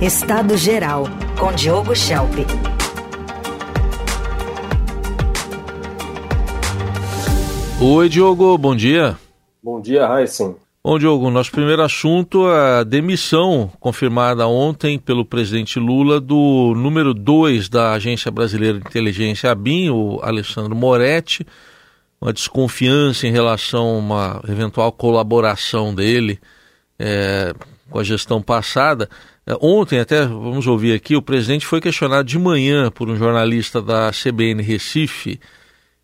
Estado Geral, com Diogo Schelp. Oi, Diogo, bom dia. Bom dia, Heisen. Bom, Diogo, nosso primeiro assunto é a demissão confirmada ontem pelo presidente Lula do número 2 da Agência Brasileira de Inteligência, ABIN, o Alessandro Moretti, uma desconfiança em relação a uma eventual colaboração dele é, com a gestão passada. É, ontem, até vamos ouvir aqui, o presidente foi questionado de manhã por um jornalista da CBN Recife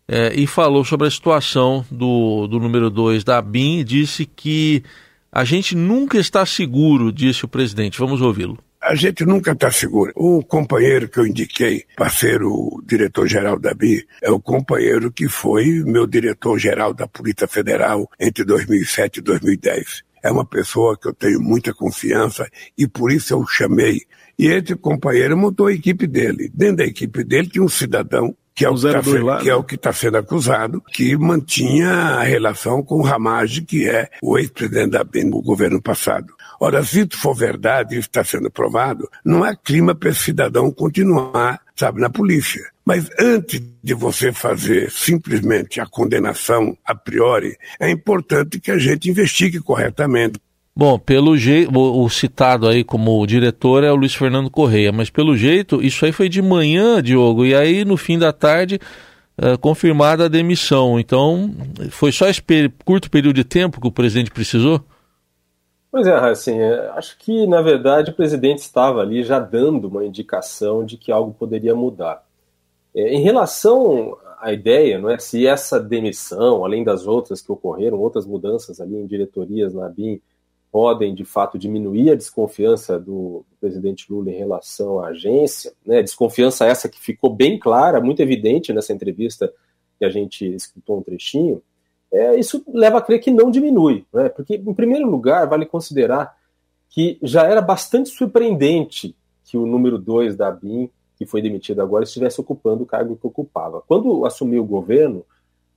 é, e falou sobre a situação do, do número 2 da BIM disse que a gente nunca está seguro, disse o presidente. Vamos ouvi-lo. A gente nunca está seguro. O companheiro que eu indiquei para ser o diretor-geral da BIM é o companheiro que foi meu diretor-geral da Polícia Federal entre 2007 e 2010 é uma pessoa que eu tenho muita confiança e por isso eu chamei. E esse companheiro montou a equipe dele. Dentro da equipe dele tinha um cidadão que é, o que, tá, que é o está sendo acusado, que mantinha a relação com o Ramage, que é o ex-presidente da BEM no governo passado. Ora, se isso for verdade, isso está sendo provado, não há clima para esse cidadão continuar, sabe, na polícia. Mas antes de você fazer simplesmente a condenação a priori, é importante que a gente investigue corretamente. Bom, pelo jeito, o, citado aí como diretor é o Luiz Fernando Correia, mas pelo jeito, isso aí foi de manhã, Diogo, e aí no fim da tarde é, confirmada a demissão. Então, foi só esse curto período de tempo que o presidente precisou? Pois é, assim, acho que na verdade o presidente estava ali já dando uma indicação de que algo poderia mudar. É, em relação à ideia, não é, se essa demissão, além das outras que ocorreram, outras mudanças ali em diretorias na BIM, podem de fato diminuir a desconfiança do presidente Lula em relação à agência, né, desconfiança essa que ficou bem clara, muito evidente nessa entrevista que a gente escutou um trechinho, é, isso leva a crer que não diminui, né? porque, em primeiro lugar, vale considerar que já era bastante surpreendente que o número 2 da BIM, que foi demitido agora, estivesse ocupando o cargo que ocupava. Quando assumiu o governo,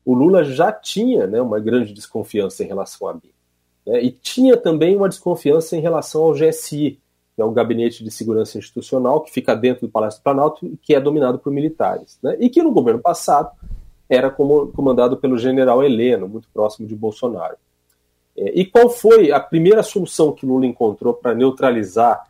o Lula já tinha né, uma grande desconfiança em relação à BIM. Né, e tinha também uma desconfiança em relação ao GSI, que é o Gabinete de Segurança Institucional, que fica dentro do Palácio do Planalto e que é dominado por militares. Né, e que no governo passado era comandado pelo general Heleno, muito próximo de Bolsonaro. É, e qual foi a primeira solução que Lula encontrou para neutralizar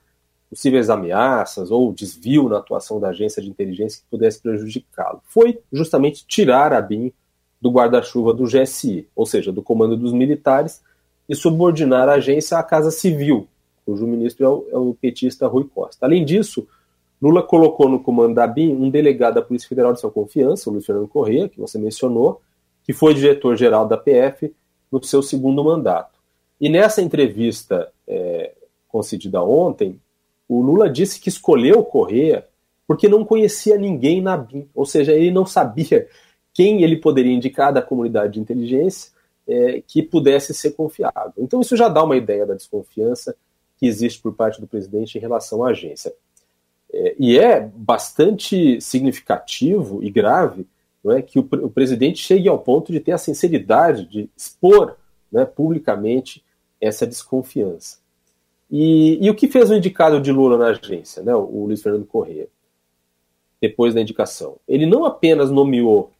possíveis ameaças ou desvio na atuação da agência de inteligência que pudesse prejudicá-lo? Foi justamente tirar a BIM do guarda-chuva do GSI, ou seja, do comando dos militares, e subordinar a agência à Casa Civil, cujo ministro é o, é o petista Rui Costa. Além disso, Lula colocou no comando da BIM um delegado da Polícia Federal de sua confiança, o Luiz Fernando Corrêa, que você mencionou, que foi diretor-geral da PF no seu segundo mandato. E nessa entrevista é, concedida ontem, o Lula disse que escolheu o Corrêa porque não conhecia ninguém na BIM, ou seja, ele não sabia quem ele poderia indicar da comunidade de inteligência é, que pudesse ser confiável. Então isso já dá uma ideia da desconfiança que existe por parte do presidente em relação à agência. É, e é bastante significativo e grave não é, que o, o, presidente chegue ao ponto de ter a sinceridade de expor né, publicamente essa desconfiança. E, e, o que fez o indicado de Lula na agência, né, o, Luiz Fernando Corrêa, depois da indicação? Ele não apenas nomeou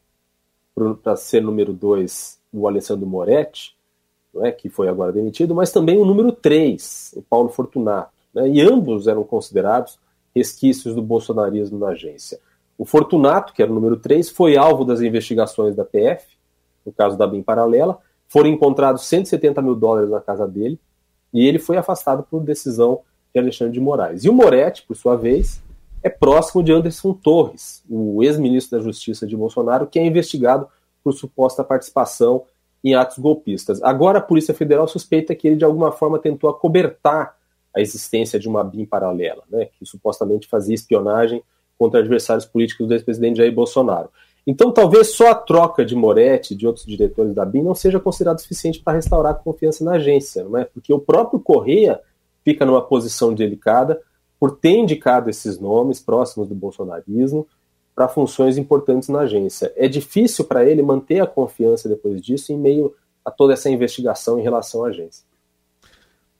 para ser número 2 o Alessandro Moretti, não é, que foi agora demitido, mas também o número 3, o Paulo Fortunato. Né, e ambos eram considerados resquícios do bolsonarismo na agência. O Fortunato, que era o número 3, foi alvo das investigações da PF, no caso da BIM Paralela. Foram encontrados 170 mil dólares na casa dele e ele foi afastado por decisão de Alexandre de Moraes. E o Moretti, por sua vez, é próximo de Anderson Torres, o ex-ministro da Justiça de Bolsonaro, que é investigado por suposta participação em atos golpistas. Agora a Polícia Federal suspeita que ele de alguma forma tentou acobertar a existência de uma BIM paralela, né, que supostamente fazia espionagem contra adversários políticos do ex-presidente Jair Bolsonaro. Então, talvez só a troca de Moretti e de outros diretores da BIM não seja considerado suficiente para restaurar a confiança na agência, não é? Porque o próprio Correia fica numa posição delicada por ter indicado esses nomes próximos do bolsonarismo para funções importantes na agência. É difícil para ele manter a confiança depois disso em meio a toda essa investigação em relação à agência.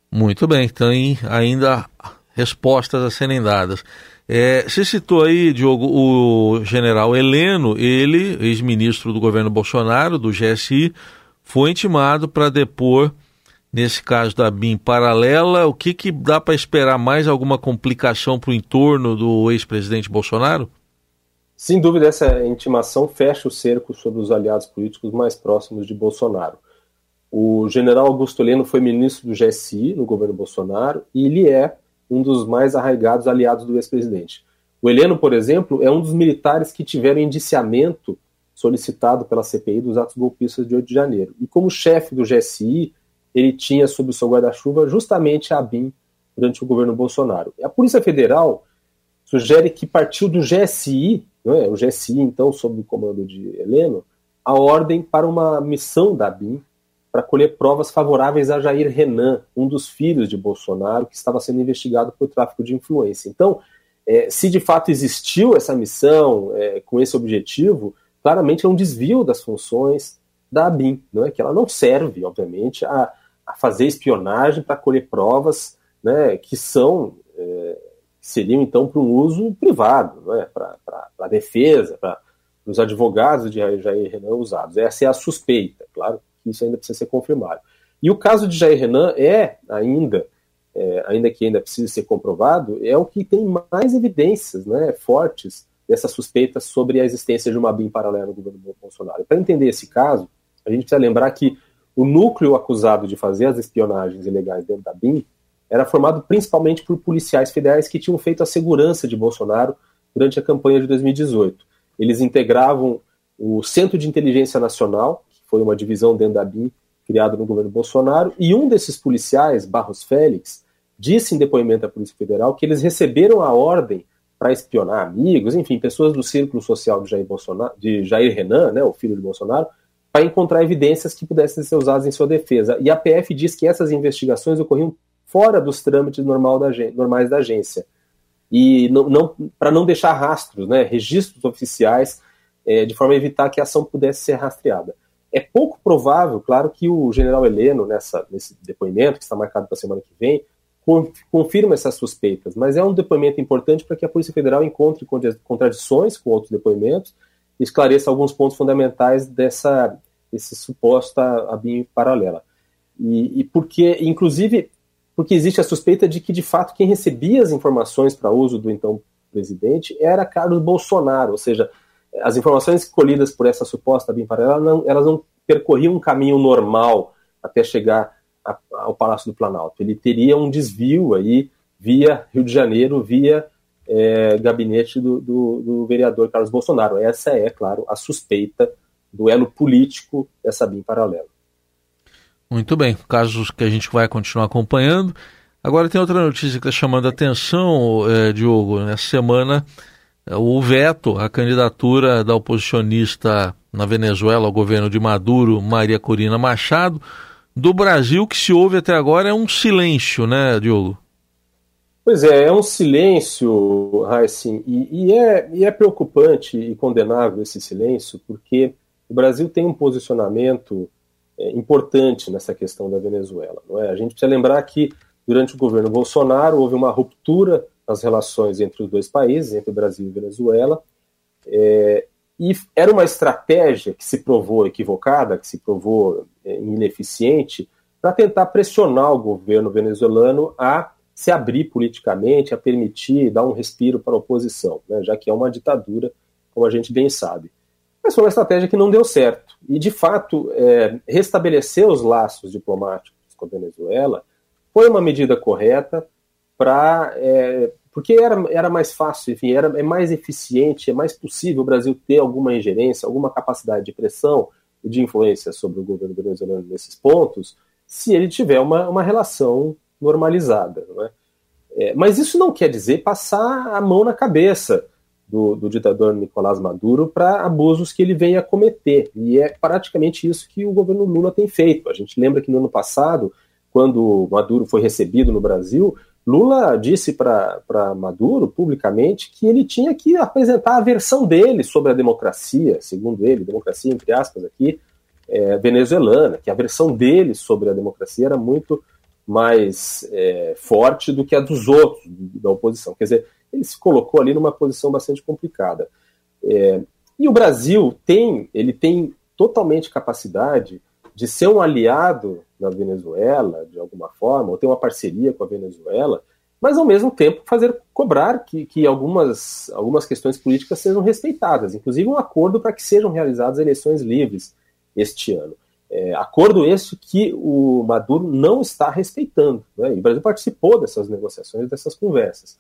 Muito bem, tem ainda respostas a serem dadas. É, você citou aí, Diogo, o general Heleno, ele, ex-ministro do governo Bolsonaro, do GSI, foi intimado para depor nesse caso da BIM paralela. O que, que dá para esperar mais alguma complicação para o entorno do ex-presidente Bolsonaro? Sem dúvida, essa intimação fecha o cerco sobre os aliados políticos mais próximos de Bolsonaro. O general Augusto Heleno foi ministro do GSI no governo Bolsonaro e ele é um dos mais arraigados aliados do ex-presidente. O Heleno, por exemplo, é um dos militares que tiveram indiciamento solicitado pela CPI dos atos golpistas de 8 de janeiro. E como chefe do GSI, ele tinha sob seu guarda-chuva justamente a ABIN durante o governo Bolsonaro. A Polícia Federal sugere que partiu do GSI, é? o GSI, então, sob o comando de Heleno, a ordem para uma missão da ABIN para colher provas favoráveis a Jair Renan, um dos filhos de Bolsonaro, que estava sendo investigado por tráfico de influência. Então, é, se de fato existiu essa missão é, com esse objetivo, claramente é um desvio das funções da ABIN, não é? que ela não serve, obviamente, a, a fazer espionagem para colher provas né, que são é, seriam então para um uso privado, é? para a defesa, para os advogados de Jair Renan usados. Essa é a suspeita, claro isso ainda precisa ser confirmado. E o caso de Jair Renan é ainda, é, ainda que ainda precise ser comprovado, é o que tem mais evidências né, fortes dessa suspeita sobre a existência de uma BIM paralela no governo Bolsonaro. Para entender esse caso, a gente precisa lembrar que o núcleo acusado de fazer as espionagens ilegais dentro da BIM era formado principalmente por policiais federais que tinham feito a segurança de Bolsonaro durante a campanha de 2018. Eles integravam o Centro de Inteligência Nacional, foi uma divisão dentro da BIM criada no governo Bolsonaro, e um desses policiais, Barros Félix, disse em depoimento à Polícia Federal que eles receberam a ordem para espionar amigos, enfim, pessoas do círculo social de Jair, Bolsonaro, de Jair Renan, né, o filho de Bolsonaro, para encontrar evidências que pudessem ser usadas em sua defesa. E a PF diz que essas investigações ocorriam fora dos trâmites normal da, normais da agência. E não, não para não deixar rastros, né, registros oficiais, é, de forma a evitar que a ação pudesse ser rastreada. É pouco provável, claro, que o general Heleno, nessa, nesse depoimento, que está marcado para a semana que vem, confirma essas suspeitas, mas é um depoimento importante para que a Polícia Federal encontre contradições com outros depoimentos e esclareça alguns pontos fundamentais dessa esse suposta ABIN paralela. E, e porque, inclusive, porque existe a suspeita de que, de fato, quem recebia as informações para uso do então presidente era Carlos Bolsonaro, ou seja, as informações colhidas por essa suposta BIM paralela, não, elas não percorriam um caminho normal até chegar a, ao Palácio do Planalto. Ele teria um desvio aí via Rio de Janeiro, via é, gabinete do, do, do, vereador Carlos Bolsonaro. Essa é, claro, a suspeita do elo político dessa BIM paralela. Muito bem, casos que a gente vai continuar acompanhando. Agora tem outra notícia que está chamando a atenção, é, Diogo. Nessa semana o veto à candidatura da oposicionista na Venezuela ao governo de Maduro, Maria Corina Machado. Do Brasil, que se ouve até agora é um silêncio, né, Diogo? Pois é, é um silêncio, Heissing, e, e, é, e é preocupante e condenável esse silêncio, porque o Brasil tem um posicionamento é, importante nessa questão da Venezuela. Não é? A gente precisa lembrar que, durante o governo Bolsonaro, houve uma ruptura as relações entre os dois países, entre o Brasil e Venezuela. É, e era uma estratégia que se provou equivocada, que se provou é, ineficiente, para tentar pressionar o governo venezuelano a se abrir politicamente, a permitir, dar um respiro para a oposição, né, já que é uma ditadura, como a gente bem sabe. Mas foi uma estratégia que não deu certo. E, de fato, é, restabelecer os laços diplomáticos com a Venezuela foi uma medida correta para é, porque era, era mais fácil, enfim, era, é mais eficiente, é mais possível o Brasil ter alguma ingerência, alguma capacidade de pressão e de influência sobre o governo venezuelano nesses pontos, se ele tiver uma, uma relação normalizada. Não é? É, mas isso não quer dizer passar a mão na cabeça do, do ditador Nicolás Maduro para abusos que ele vem a cometer. E é praticamente isso que o governo Lula tem feito. A gente lembra que no ano passado, quando Maduro foi recebido no Brasil, Lula disse para Maduro publicamente que ele tinha que apresentar a versão dele sobre a democracia, segundo ele, democracia entre aspas aqui, é, venezuelana, que a versão dele sobre a democracia era muito mais é, forte do que a dos outros, da oposição. Quer dizer, ele se colocou ali numa posição bastante complicada. É, e o Brasil tem, ele tem totalmente capacidade de ser um aliado na Venezuela, de alguma forma, ou ter uma parceria com a Venezuela, mas ao mesmo tempo fazer cobrar que, que algumas, algumas questões políticas sejam respeitadas, inclusive um acordo para que sejam realizadas eleições livres este ano. É, acordo este que o Maduro não está respeitando. Né? E o Brasil participou dessas negociações, dessas conversas.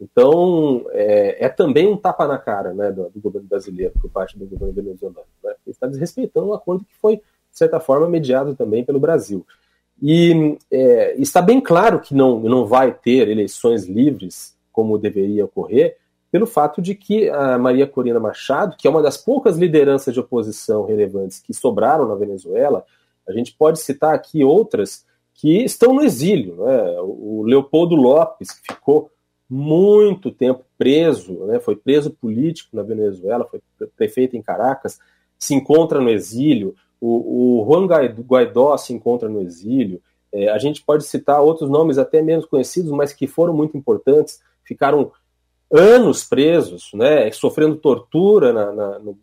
Então, é, é também um tapa na cara né, do, do, governo brasileiro por parte do governo venezuelano. Né? Ele está desrespeitando um acordo que foi, de certa forma, mediado também pelo Brasil. E é, está bem claro que não, não vai ter eleições livres como deveria ocorrer, pelo fato de que a Maria Corina Machado, que é uma das poucas lideranças de oposição relevantes que sobraram na Venezuela, a gente pode citar aqui outras que estão no exílio. Né? O Leopoldo Lopes, que ficou muito tempo preso, né? foi preso político na Venezuela, foi prefeito em Caracas, se encontra no exílio. O, o Juan Guaidó se encontra no exílio. É, a gente pode citar outros nomes até menos conhecidos, mas que foram muito importantes, ficaram anos presos, né, sofrendo tortura na, na, no,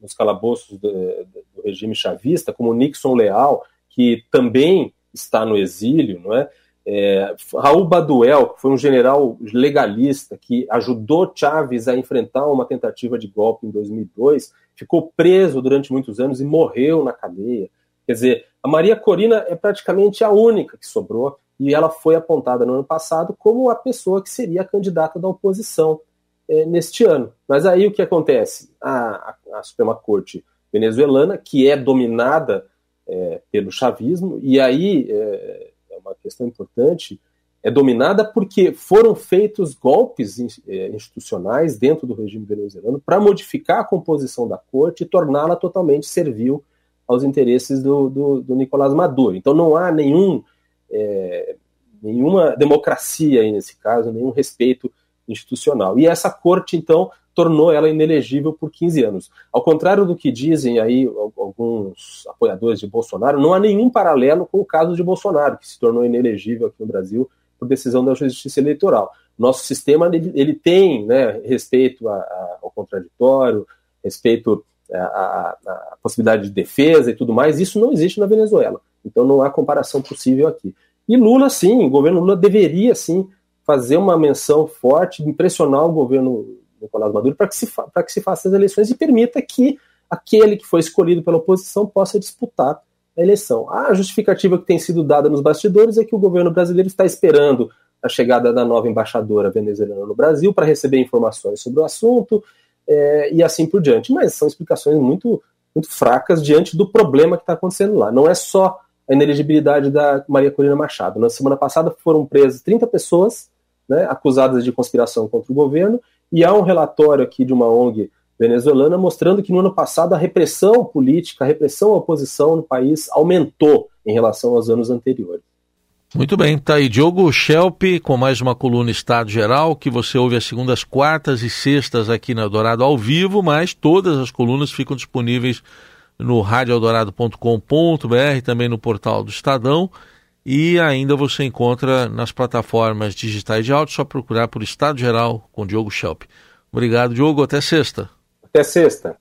nos calabouços do, do, regime chavista, como Nixon Leal, que também está no exílio, não é? é Raul Baduel, que foi um general legalista que ajudou Chávez a enfrentar uma tentativa de golpe em 2002, ficou preso durante muitos anos e morreu na cadeia. Quer dizer, a Maria Corina é praticamente a única que sobrou e ela foi apontada no ano passado como a pessoa que seria a candidata da oposição é, neste ano. Mas aí o que acontece? A, a, a Suprema Corte venezuelana, que é dominada é, pelo chavismo, e aí é, é, uma questão importante, é dominada porque foram feitos golpes é, institucionais dentro do regime venezuelano para modificar a composição da corte e torná-la totalmente servil aos interesses do, do, do Nicolás Maduro. Então não há nenhum é, nenhuma democracia aí nesse caso, nenhum respeito institucional. E essa corte, então, tornou ela inelegível por 15 anos. Ao contrário do que dizem aí alguns apoiadores de Bolsonaro, não há nenhum paralelo com o caso de Bolsonaro, que se tornou inelegível aqui no Brasil por decisão da Justiça Eleitoral. Nosso sistema ele, ele tem né, respeito a, a, ao contraditório, respeito à possibilidade de defesa e tudo mais. Isso não existe na Venezuela. Então não há comparação possível aqui. E Lula, sim, o governo Lula deveria, sim, fazer uma menção forte, impressionar o governo Nicolás Maduro para que, se para que se faça as eleições e permita que aquele que foi escolhido pela oposição possa disputar a eleição. A justificativa que tem sido dada nos bastidores é que o governo brasileiro está esperando a chegada da nova embaixadora venezuelana no Brasil para receber informações sobre o assunto é, e assim por diante. Mas são explicações muito, muito fracas diante do problema que está acontecendo lá. Não é só a inelegibilidade da Maria Corina Machado. Na semana passada foram presas 30 pessoas né, acusadas de conspiração contra o governo, e há um relatório aqui de uma ONG venezuelana mostrando que no ano passado a repressão política, a repressão à oposição no país aumentou em relação aos anos anteriores. Muito bem, tá aí Diogo Schelp com mais uma coluna Estado Geral que você ouve às segundas, quartas e sextas aqui na Dourado ao vivo, mas todas as colunas ficam disponíveis no radioeldorado.com.br, também no portal do Estadão. E ainda você encontra nas plataformas digitais de áudio, só procurar por Estado Geral com Diogo Schelp. Obrigado, Diogo. Até sexta. Até sexta.